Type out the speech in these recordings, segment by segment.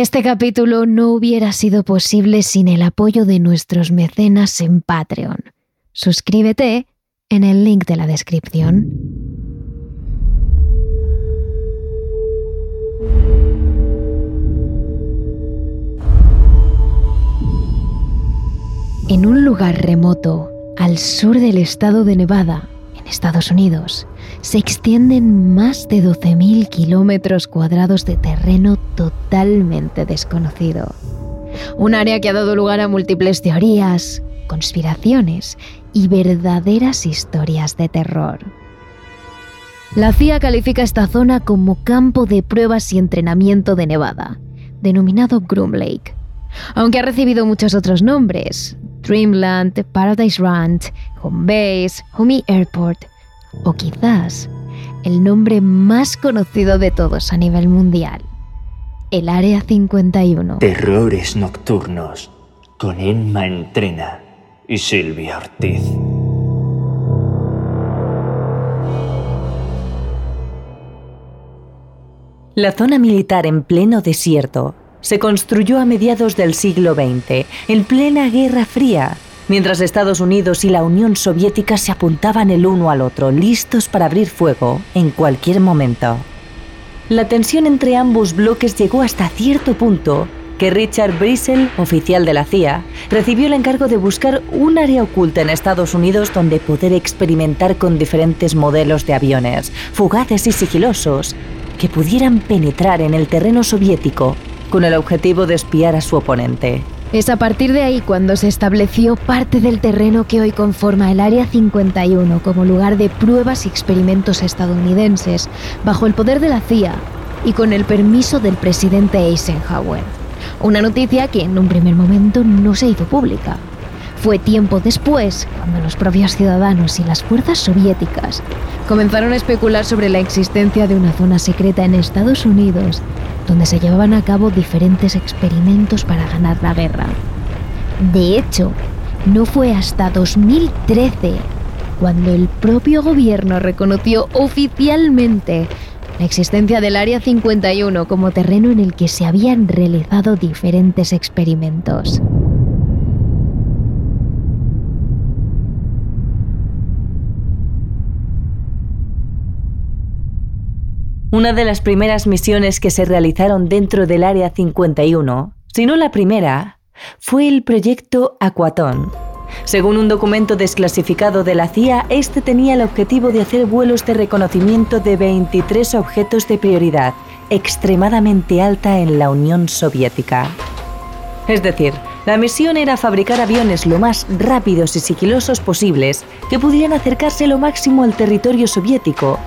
Este capítulo no hubiera sido posible sin el apoyo de nuestros mecenas en Patreon. Suscríbete en el link de la descripción. En un lugar remoto, al sur del estado de Nevada, en Estados Unidos, se extienden más de 12.000 kilómetros cuadrados de terreno totalmente desconocido. Un área que ha dado lugar a múltiples teorías, conspiraciones y verdaderas historias de terror. La CIA califica esta zona como campo de pruebas y entrenamiento de Nevada, denominado Groom Lake, aunque ha recibido muchos otros nombres, Dreamland, Paradise Ranch, Home Base, Homey Airport, o quizás el nombre más conocido de todos a nivel mundial, el Área 51. Terrores Nocturnos, con Emma Entrena y Silvia Ortiz. La zona militar en pleno desierto se construyó a mediados del siglo XX, en plena Guerra Fría, mientras Estados Unidos y la Unión Soviética se apuntaban el uno al otro, listos para abrir fuego en cualquier momento. La tensión entre ambos bloques llegó hasta cierto punto que Richard Brissel, oficial de la CIA, recibió el encargo de buscar un área oculta en Estados Unidos donde poder experimentar con diferentes modelos de aviones, fugaces y sigilosos, que pudieran penetrar en el terreno soviético con el objetivo de espiar a su oponente. Es a partir de ahí cuando se estableció parte del terreno que hoy conforma el Área 51 como lugar de pruebas y experimentos estadounidenses, bajo el poder de la CIA y con el permiso del presidente Eisenhower. Una noticia que en un primer momento no se hizo pública. Fue tiempo después cuando los propios ciudadanos y las fuerzas soviéticas comenzaron a especular sobre la existencia de una zona secreta en Estados Unidos donde se llevaban a cabo diferentes experimentos para ganar la guerra. De hecho, no fue hasta 2013 cuando el propio gobierno reconoció oficialmente la existencia del Área 51 como terreno en el que se habían realizado diferentes experimentos. Una de las primeras misiones que se realizaron dentro del Área 51, si no la primera, fue el proyecto Aquatón. Según un documento desclasificado de la CIA, este tenía el objetivo de hacer vuelos de reconocimiento de 23 objetos de prioridad extremadamente alta en la Unión Soviética. Es decir, la misión era fabricar aviones lo más rápidos y sigilosos posibles que pudieran acercarse lo máximo al territorio soviético.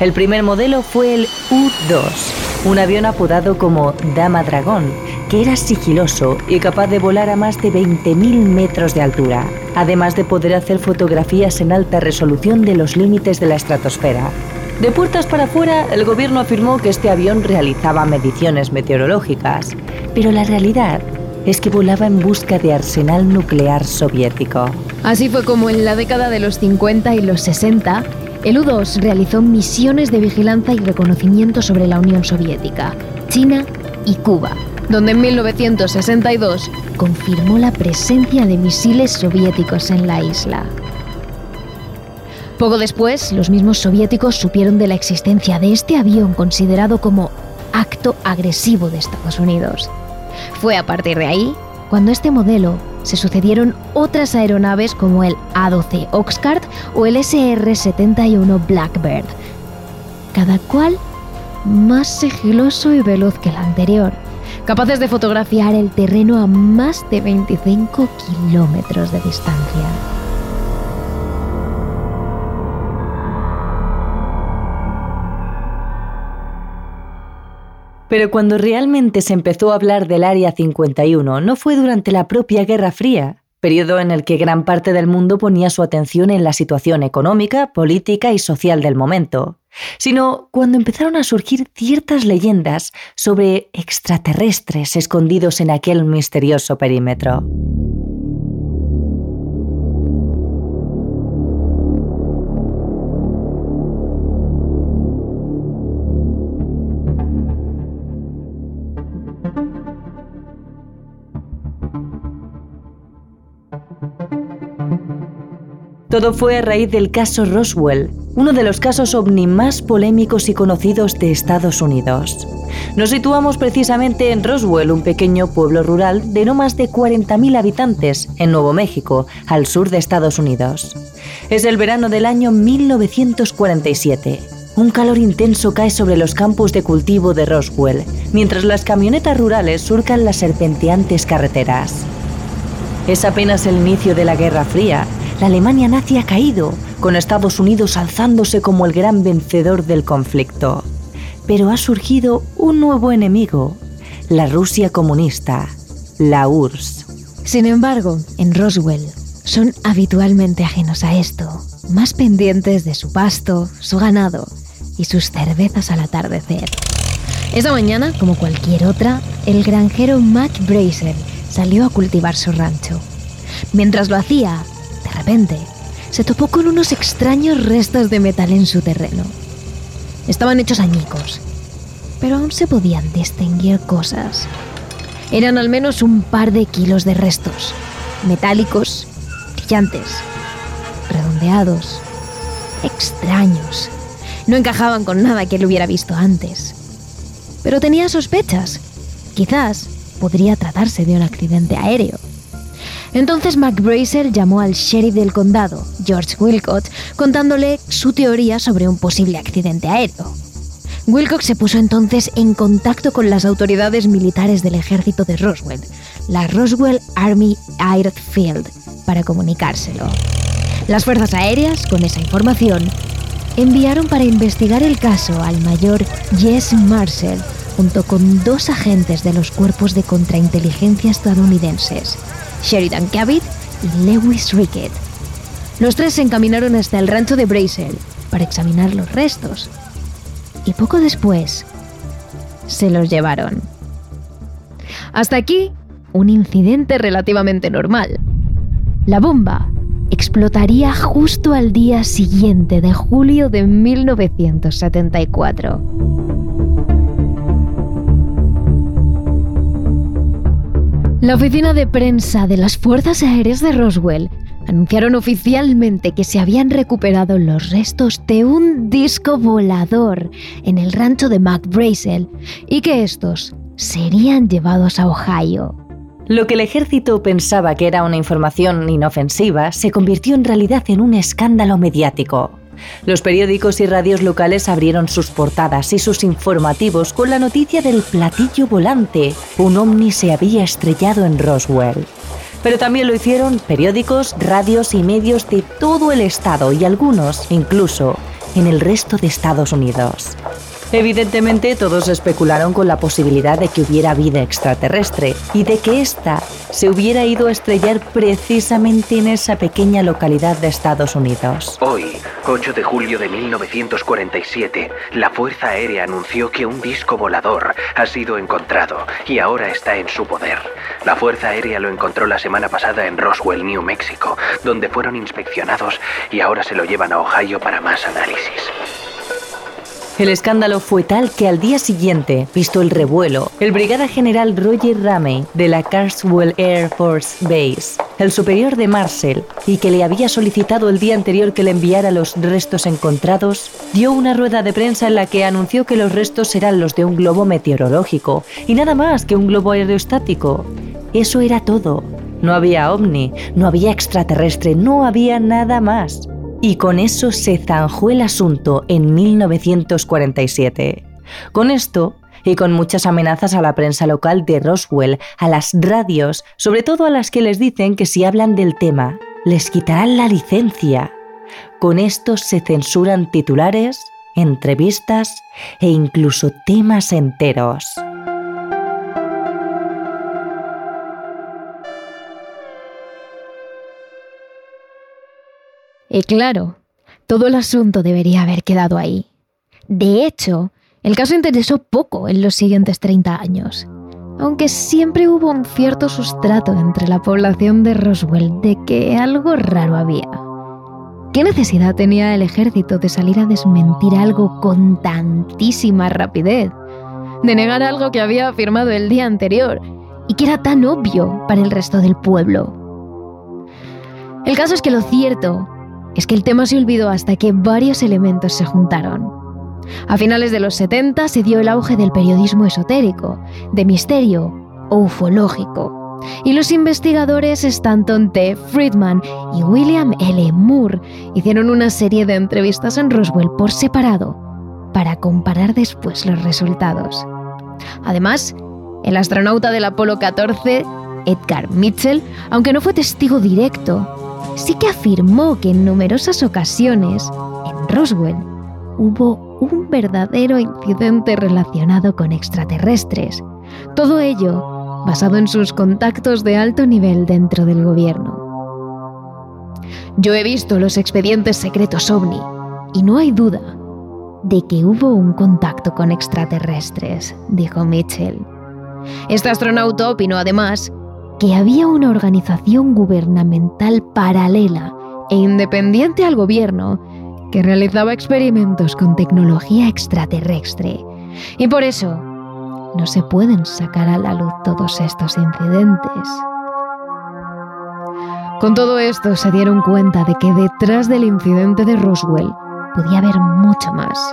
El primer modelo fue el U-2, un avión apodado como Dama Dragón, que era sigiloso y capaz de volar a más de 20.000 metros de altura, además de poder hacer fotografías en alta resolución de los límites de la estratosfera. De puertas para afuera, el gobierno afirmó que este avión realizaba mediciones meteorológicas, pero la realidad es que volaba en busca de arsenal nuclear soviético. Así fue como en la década de los 50 y los 60, el U-2 realizó misiones de vigilancia y reconocimiento sobre la Unión Soviética, China y Cuba, donde en 1962 confirmó la presencia de misiles soviéticos en la isla. Poco después, los mismos soviéticos supieron de la existencia de este avión considerado como acto agresivo de Estados Unidos. Fue a partir de ahí cuando este modelo se sucedieron otras aeronaves como el A-12 Oxcart o el SR-71 Blackbird, cada cual más sigiloso y veloz que el anterior, capaces de fotografiar el terreno a más de 25 kilómetros de distancia. Pero cuando realmente se empezó a hablar del Área 51 no fue durante la propia Guerra Fría, periodo en el que gran parte del mundo ponía su atención en la situación económica, política y social del momento, sino cuando empezaron a surgir ciertas leyendas sobre extraterrestres escondidos en aquel misterioso perímetro. Todo fue a raíz del caso Roswell, uno de los casos ovni más polémicos y conocidos de Estados Unidos. Nos situamos precisamente en Roswell, un pequeño pueblo rural de no más de 40.000 habitantes en Nuevo México, al sur de Estados Unidos. Es el verano del año 1947. Un calor intenso cae sobre los campos de cultivo de Roswell, mientras las camionetas rurales surcan las serpenteantes carreteras. Es apenas el inicio de la Guerra Fría. La Alemania nazi ha caído, con Estados Unidos alzándose como el gran vencedor del conflicto. Pero ha surgido un nuevo enemigo, la Rusia comunista, la URSS. Sin embargo, en Roswell son habitualmente ajenos a esto, más pendientes de su pasto, su ganado y sus cervezas al atardecer. Esa mañana, como cualquier otra, el granjero Mac Bracer salió a cultivar su rancho. Mientras lo hacía, repente, se topó con unos extraños restos de metal en su terreno. Estaban hechos añicos, pero aún se podían distinguir cosas. Eran al menos un par de kilos de restos, metálicos, brillantes, redondeados, extraños. No encajaban con nada que él hubiera visto antes. Pero tenía sospechas. Quizás podría tratarse de un accidente aéreo. Entonces McBracer llamó al sheriff del condado, George Wilcott, contándole su teoría sobre un posible accidente aéreo. Wilcox se puso entonces en contacto con las autoridades militares del ejército de Roswell, la Roswell Army Airfield, para comunicárselo. Las fuerzas aéreas, con esa información, enviaron para investigar el caso al mayor Jess Marshall, junto con dos agentes de los cuerpos de contrainteligencia estadounidenses, Sheridan Cabot y Lewis Rickett. Los tres se encaminaron hasta el rancho de Brazel para examinar los restos. Y poco después, se los llevaron. Hasta aquí, un incidente relativamente normal. La bomba explotaría justo al día siguiente de julio de 1974. La oficina de prensa de las Fuerzas Aéreas de Roswell anunciaron oficialmente que se habían recuperado los restos de un disco volador en el rancho de McBrazel y que estos serían llevados a Ohio. Lo que el ejército pensaba que era una información inofensiva se convirtió en realidad en un escándalo mediático. Los periódicos y radios locales abrieron sus portadas y sus informativos con la noticia del platillo volante. Un ovni se había estrellado en Roswell. Pero también lo hicieron periódicos, radios y medios de todo el estado y algunos incluso en el resto de Estados Unidos. Evidentemente todos especularon con la posibilidad de que hubiera vida extraterrestre y de que ésta se hubiera ido a estrellar precisamente en esa pequeña localidad de Estados Unidos. Hoy, 8 de julio de 1947, la Fuerza Aérea anunció que un disco volador ha sido encontrado y ahora está en su poder. La Fuerza Aérea lo encontró la semana pasada en Roswell, New Mexico, donde fueron inspeccionados y ahora se lo llevan a Ohio para más análisis. El escándalo fue tal que al día siguiente, visto el revuelo, el brigada general Roger Ramey de la Carswell Air Force Base, el superior de Marshall, y que le había solicitado el día anterior que le enviara los restos encontrados, dio una rueda de prensa en la que anunció que los restos eran los de un globo meteorológico y nada más que un globo aerostático. Eso era todo. No había ovni, no había extraterrestre, no había nada más y con eso se zanjó el asunto en 1947. Con esto, y con muchas amenazas a la prensa local de Roswell, a las radios, sobre todo a las que les dicen que si hablan del tema, les quitarán la licencia. Con esto se censuran titulares, entrevistas e incluso temas enteros. Y claro, todo el asunto debería haber quedado ahí. De hecho, el caso interesó poco en los siguientes 30 años, aunque siempre hubo un cierto sustrato entre la población de Roswell de que algo raro había. ¿Qué necesidad tenía el ejército de salir a desmentir algo con tantísima rapidez? De negar algo que había afirmado el día anterior y que era tan obvio para el resto del pueblo. El caso es que lo cierto es que el tema se olvidó hasta que varios elementos se juntaron. A finales de los 70 se dio el auge del periodismo esotérico, de misterio o ufológico, y los investigadores Stanton T. Friedman y William L. Moore hicieron una serie de entrevistas en Roswell por separado para comparar después los resultados. Además, el astronauta del Apolo 14, Edgar Mitchell, aunque no fue testigo directo, sí que afirmó que en numerosas ocasiones, en Roswell, hubo un verdadero incidente relacionado con extraterrestres. Todo ello basado en sus contactos de alto nivel dentro del gobierno. Yo he visto los expedientes secretos ovni y no hay duda de que hubo un contacto con extraterrestres, dijo Mitchell. Este astronauta opinó además que había una organización gubernamental paralela e independiente al gobierno que realizaba experimentos con tecnología extraterrestre y por eso no se pueden sacar a la luz todos estos incidentes. Con todo esto se dieron cuenta de que detrás del incidente de Roswell podía haber mucho más,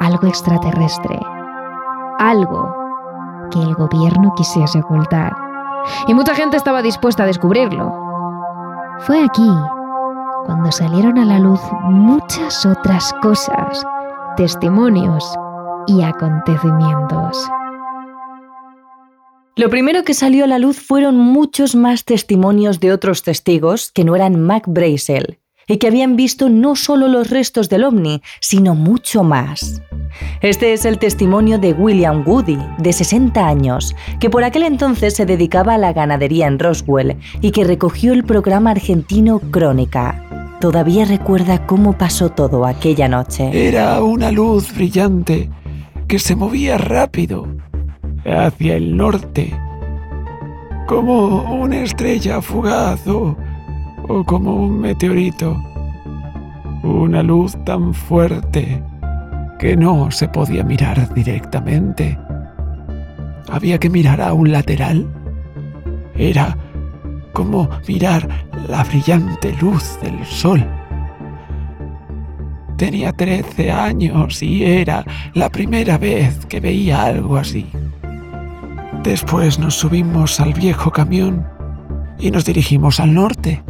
algo extraterrestre, algo que el gobierno quisiese ocultar. Y mucha gente estaba dispuesta a descubrirlo. Fue aquí cuando salieron a la luz muchas otras cosas, testimonios y acontecimientos. Lo primero que salió a la luz fueron muchos más testimonios de otros testigos que no eran Mac Brazel y que habían visto no solo los restos del ovni, sino mucho más. Este es el testimonio de William Woody, de 60 años, que por aquel entonces se dedicaba a la ganadería en Roswell y que recogió el programa argentino Crónica. Todavía recuerda cómo pasó todo aquella noche. Era una luz brillante que se movía rápido hacia el norte, como una estrella fugaz como un meteorito. Una luz tan fuerte que no se podía mirar directamente. Había que mirar a un lateral. Era como mirar la brillante luz del sol. Tenía 13 años y era la primera vez que veía algo así. Después nos subimos al viejo camión y nos dirigimos al norte.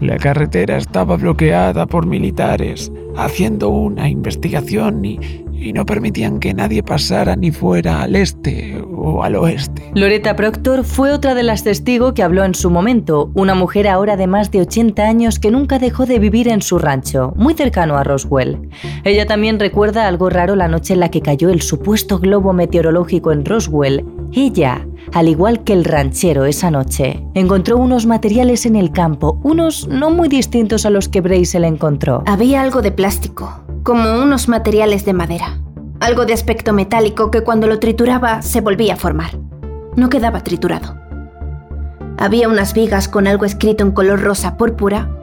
La carretera estaba bloqueada por militares haciendo una investigación y, y no permitían que nadie pasara ni fuera al este o al oeste. Loretta Proctor fue otra de las testigos que habló en su momento, una mujer ahora de más de 80 años que nunca dejó de vivir en su rancho, muy cercano a Roswell. Ella también recuerda algo raro la noche en la que cayó el supuesto globo meteorológico en Roswell. Ella, al igual que el ranchero esa noche, encontró unos materiales en el campo, unos no muy distintos a los que Brace le encontró. Había algo de plástico, como unos materiales de madera. Algo de aspecto metálico que cuando lo trituraba se volvía a formar. No quedaba triturado. Había unas vigas con algo escrito en color rosa púrpura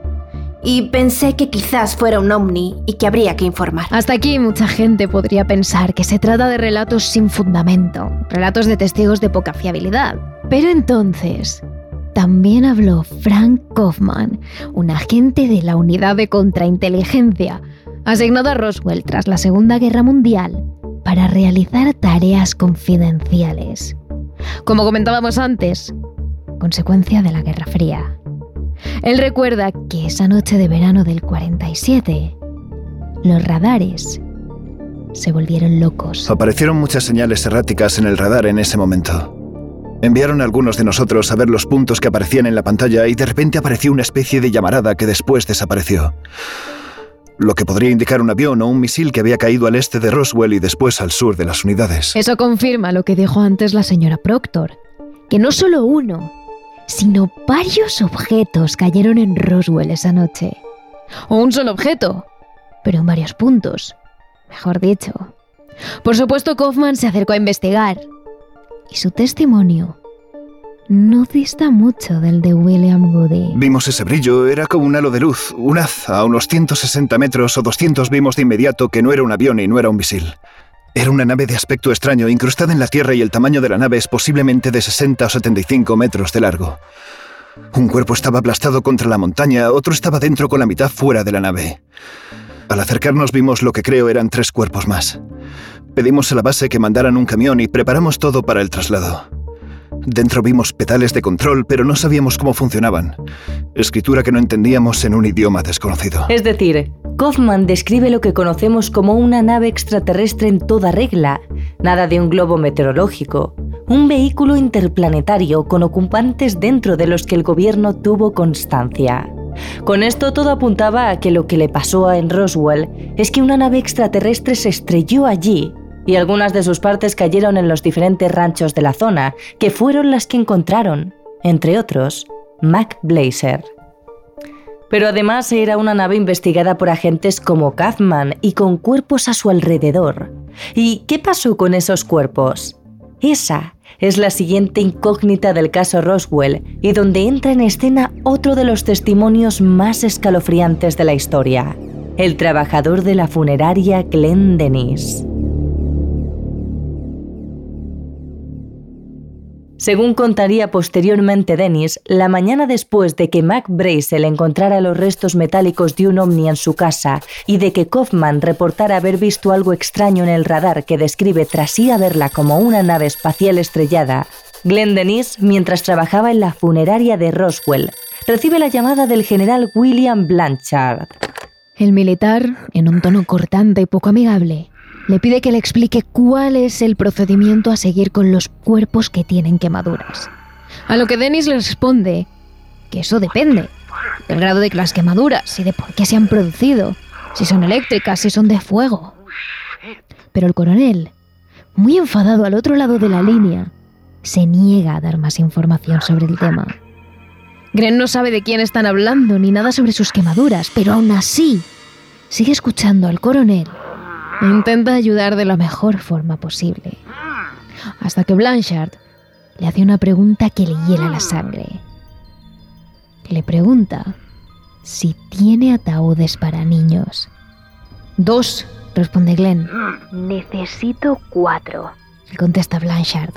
y pensé que quizás fuera un ovni y que habría que informar. Hasta aquí mucha gente podría pensar que se trata de relatos sin fundamento, relatos de testigos de poca fiabilidad. Pero entonces, también habló Frank Kaufman, un agente de la unidad de contrainteligencia asignado a Roswell tras la Segunda Guerra Mundial para realizar tareas confidenciales. Como comentábamos antes, consecuencia de la Guerra Fría. Él recuerda que esa noche de verano del 47, los radares se volvieron locos. Aparecieron muchas señales erráticas en el radar en ese momento. Enviaron a algunos de nosotros a ver los puntos que aparecían en la pantalla y de repente apareció una especie de llamarada que después desapareció lo que podría indicar un avión o un misil que había caído al este de Roswell y después al sur de las unidades. Eso confirma lo que dijo antes la señora Proctor, que no solo uno, sino varios objetos cayeron en Roswell esa noche. O un solo objeto, pero en varios puntos, mejor dicho. Por supuesto, Kaufman se acercó a investigar, y su testimonio no dista mucho del de William Goody. Vimos ese brillo, era como un halo de luz, un haz a unos 160 metros o 200 vimos de inmediato que no era un avión y no era un misil. Era una nave de aspecto extraño, incrustada en la Tierra y el tamaño de la nave es posiblemente de 60 o 75 metros de largo. Un cuerpo estaba aplastado contra la montaña, otro estaba dentro con la mitad fuera de la nave. Al acercarnos vimos lo que creo eran tres cuerpos más. Pedimos a la base que mandaran un camión y preparamos todo para el traslado. Dentro vimos pedales de control, pero no sabíamos cómo funcionaban. Escritura que no entendíamos en un idioma desconocido. Es decir, Kaufman describe lo que conocemos como una nave extraterrestre en toda regla, nada de un globo meteorológico, un vehículo interplanetario con ocupantes dentro de los que el gobierno tuvo constancia. Con esto todo apuntaba a que lo que le pasó a en Roswell es que una nave extraterrestre se estrelló allí y algunas de sus partes cayeron en los diferentes ranchos de la zona, que fueron las que encontraron, entre otros, Mac Blazer. Pero además era una nave investigada por agentes como Kaufman y con cuerpos a su alrededor. ¿Y qué pasó con esos cuerpos? Esa es la siguiente incógnita del caso Roswell y donde entra en escena otro de los testimonios más escalofriantes de la historia, el trabajador de la funeraria Glenn Dennis. Según contaría posteriormente Dennis, la mañana después de que Mac Brazel encontrara los restos metálicos de un ovni en su casa y de que Kaufman reportara haber visto algo extraño en el radar que describe tras ir a verla como una nave espacial estrellada, Glenn Dennis, mientras trabajaba en la funeraria de Roswell, recibe la llamada del general William Blanchard. El militar, en un tono cortante y poco amigable, le pide que le explique cuál es el procedimiento a seguir con los cuerpos que tienen quemaduras. A lo que Dennis le responde que eso depende del grado de las quemaduras y de por qué se han producido, si son eléctricas, si son de fuego. Pero el coronel, muy enfadado al otro lado de la línea, se niega a dar más información sobre el tema. Gren no sabe de quién están hablando ni nada sobre sus quemaduras, pero aún así sigue escuchando al coronel Intenta ayudar de la mejor forma posible. Hasta que Blanchard le hace una pregunta que le hiela la sangre. Le pregunta si tiene ataúdes para niños. Dos, responde Glenn. Necesito cuatro, le contesta Blanchard.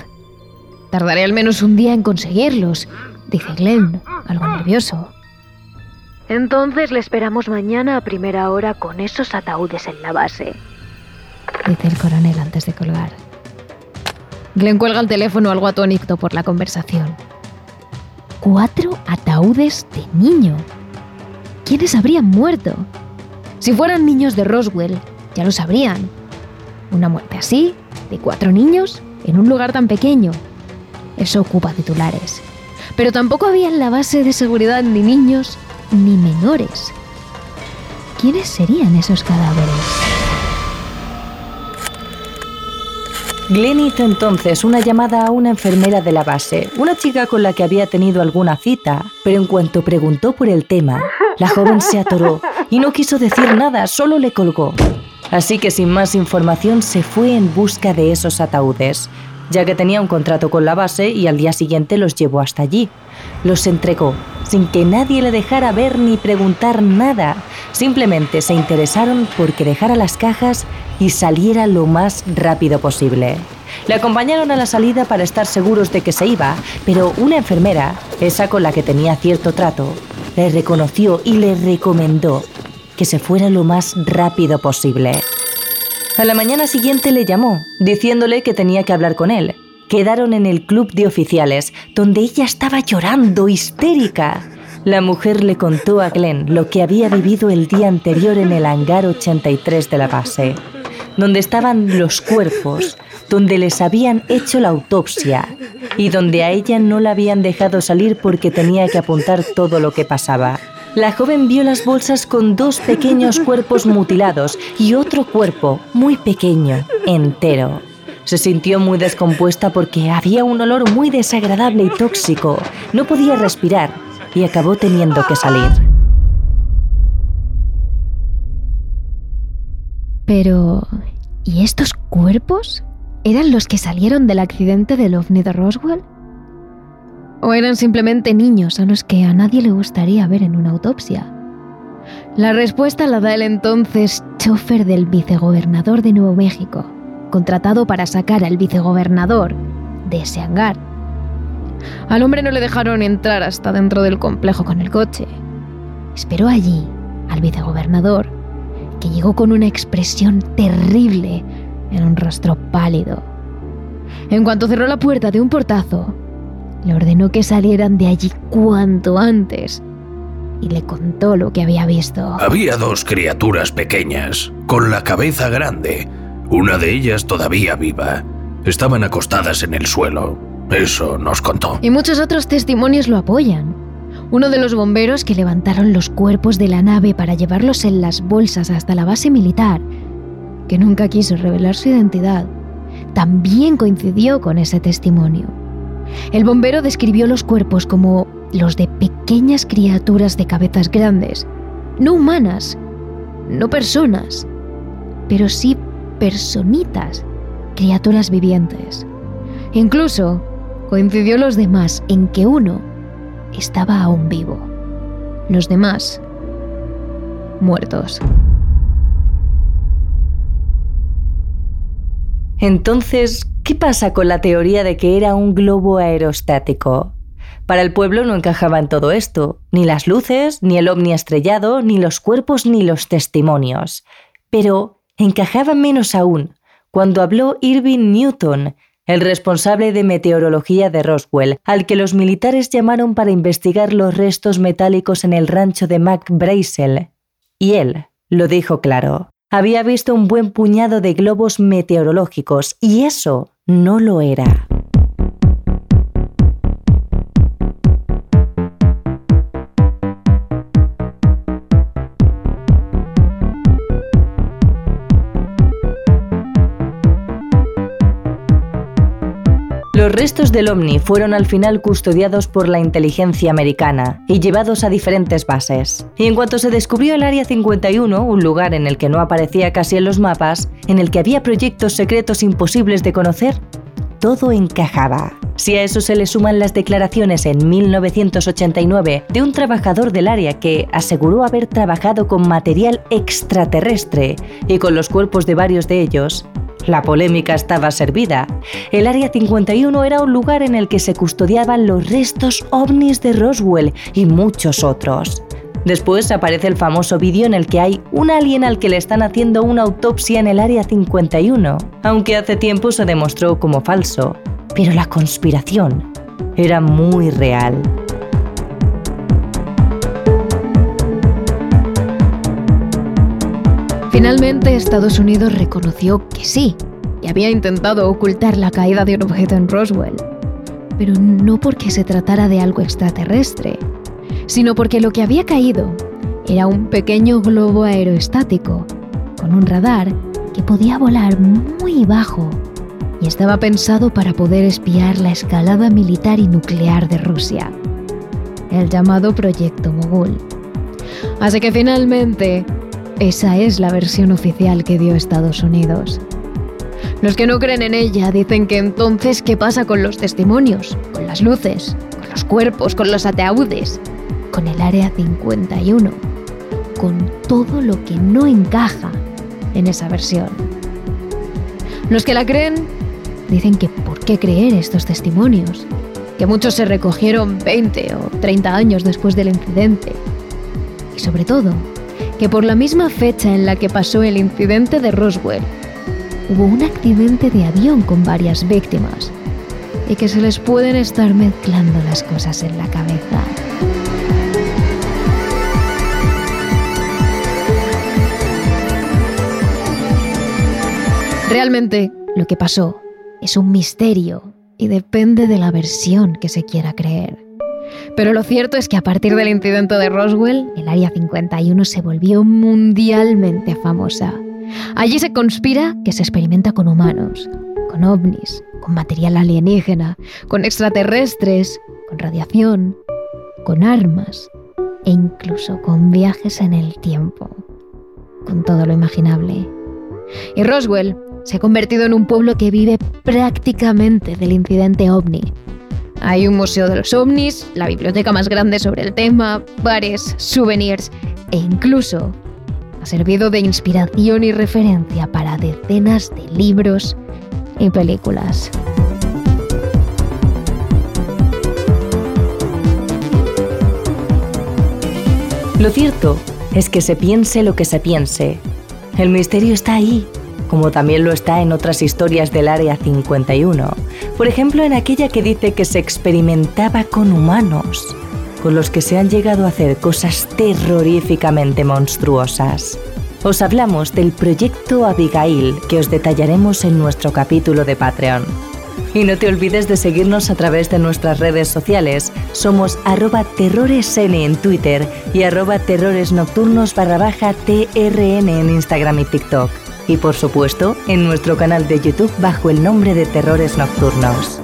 Tardaré al menos un día en conseguirlos, dice Glenn, algo nervioso. Entonces le esperamos mañana a primera hora con esos ataúdes en la base dice el coronel antes de colgar. Glenn cuelga el teléfono algo atónito por la conversación. Cuatro ataúdes de niño. ¿Quiénes habrían muerto? Si fueran niños de Roswell, ya lo sabrían. Una muerte así, de cuatro niños, en un lugar tan pequeño. Eso ocupa titulares. Pero tampoco había en la base de seguridad ni niños ni menores. ¿Quiénes serían esos cadáveres? Glenn hizo entonces una llamada a una enfermera de la base, una chica con la que había tenido alguna cita, pero en cuanto preguntó por el tema, la joven se atoró y no quiso decir nada, solo le colgó. Así que sin más información se fue en busca de esos ataúdes, ya que tenía un contrato con la base y al día siguiente los llevó hasta allí. Los entregó, sin que nadie le dejara ver ni preguntar nada. Simplemente se interesaron porque dejara las cajas y saliera lo más rápido posible. Le acompañaron a la salida para estar seguros de que se iba, pero una enfermera, esa con la que tenía cierto trato, le reconoció y le recomendó que se fuera lo más rápido posible. A la mañana siguiente le llamó, diciéndole que tenía que hablar con él. Quedaron en el club de oficiales, donde ella estaba llorando, histérica. La mujer le contó a Glenn lo que había vivido el día anterior en el hangar 83 de la base donde estaban los cuerpos, donde les habían hecho la autopsia y donde a ella no la habían dejado salir porque tenía que apuntar todo lo que pasaba. La joven vio las bolsas con dos pequeños cuerpos mutilados y otro cuerpo muy pequeño, entero. Se sintió muy descompuesta porque había un olor muy desagradable y tóxico. No podía respirar y acabó teniendo que salir. Pero, ¿y estos cuerpos? ¿Eran los que salieron del accidente del ovni de Roswell? ¿O eran simplemente niños a los que a nadie le gustaría ver en una autopsia? La respuesta la da el entonces chofer del vicegobernador de Nuevo México, contratado para sacar al vicegobernador de ese hangar. Al hombre no le dejaron entrar hasta dentro del complejo con el coche. Esperó allí al vicegobernador, que llegó con una expresión terrible en un rostro pálido. En cuanto cerró la puerta de un portazo, le ordenó que salieran de allí cuanto antes y le contó lo que había visto. Había dos criaturas pequeñas, con la cabeza grande, una de ellas todavía viva. Estaban acostadas en el suelo. Eso nos contó. Y muchos otros testimonios lo apoyan. Uno de los bomberos que levantaron los cuerpos de la nave para llevarlos en las bolsas hasta la base militar, que nunca quiso revelar su identidad, también coincidió con ese testimonio. El bombero describió los cuerpos como los de pequeñas criaturas de cabezas grandes, no humanas, no personas, pero sí personitas, criaturas vivientes. Incluso coincidió los demás en que uno estaba aún vivo, los demás muertos. Entonces, ¿qué pasa con la teoría de que era un globo aerostático? Para el pueblo no encajaba en todo esto, ni las luces, ni el ovni estrellado, ni los cuerpos, ni los testimonios. Pero encajaba menos aún cuando habló Irving Newton, el responsable de meteorología de Roswell, al que los militares llamaron para investigar los restos metálicos en el rancho de McBrazel. Y él lo dijo claro había visto un buen puñado de globos meteorológicos y eso no lo era. Los restos del ovni fueron al final custodiados por la inteligencia americana y llevados a diferentes bases. Y en cuanto se descubrió el Área 51, un lugar en el que no aparecía casi en los mapas, en el que había proyectos secretos imposibles de conocer, todo encajaba. Si a eso se le suman las declaraciones en 1989 de un trabajador del área que aseguró haber trabajado con material extraterrestre y con los cuerpos de varios de ellos, la polémica estaba servida. El Área 51 era un lugar en el que se custodiaban los restos ovnis de Roswell y muchos otros. Después aparece el famoso vídeo en el que hay un alien al que le están haciendo una autopsia en el Área 51, aunque hace tiempo se demostró como falso. Pero la conspiración era muy real. Finalmente, Estados Unidos reconoció que sí, que había intentado ocultar la caída de un objeto en Roswell, pero no porque se tratara de algo extraterrestre, sino porque lo que había caído era un pequeño globo aeroestático con un radar que podía volar muy bajo y estaba pensado para poder espiar la escalada militar y nuclear de Rusia, el llamado Proyecto Mogul. Así que finalmente esa es la versión oficial que dio Estados Unidos. Los que no creen en ella dicen que entonces, ¿qué pasa con los testimonios? Con las luces, con los cuerpos, con los ataúdes, con el Área 51, con todo lo que no encaja en esa versión. Los que la creen dicen que ¿por qué creer estos testimonios? Que muchos se recogieron 20 o 30 años después del incidente. Y sobre todo, que por la misma fecha en la que pasó el incidente de Roswell, hubo un accidente de avión con varias víctimas y que se les pueden estar mezclando las cosas en la cabeza. Realmente, lo que pasó es un misterio y depende de la versión que se quiera creer. Pero lo cierto es que a partir del incidente de Roswell, el Área 51 se volvió mundialmente famosa. Allí se conspira que se experimenta con humanos, con ovnis, con material alienígena, con extraterrestres, con radiación, con armas e incluso con viajes en el tiempo, con todo lo imaginable. Y Roswell se ha convertido en un pueblo que vive prácticamente del incidente ovni, hay un museo de los ovnis, la biblioteca más grande sobre el tema, bares, souvenirs e incluso ha servido de inspiración y referencia para decenas de libros y películas. Lo cierto es que se piense lo que se piense, el misterio está ahí como también lo está en otras historias del Área 51. Por ejemplo, en aquella que dice que se experimentaba con humanos, con los que se han llegado a hacer cosas terroríficamente monstruosas. Os hablamos del proyecto Abigail que os detallaremos en nuestro capítulo de Patreon. Y no te olvides de seguirnos a través de nuestras redes sociales. Somos arroba terroresn en Twitter y arroba terroresnocturnos barra baja TRN en Instagram y TikTok. Y por supuesto, en nuestro canal de YouTube bajo el nombre de Terrores Nocturnos.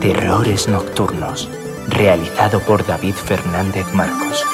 Terrores Nocturnos, realizado por David Fernández Marcos.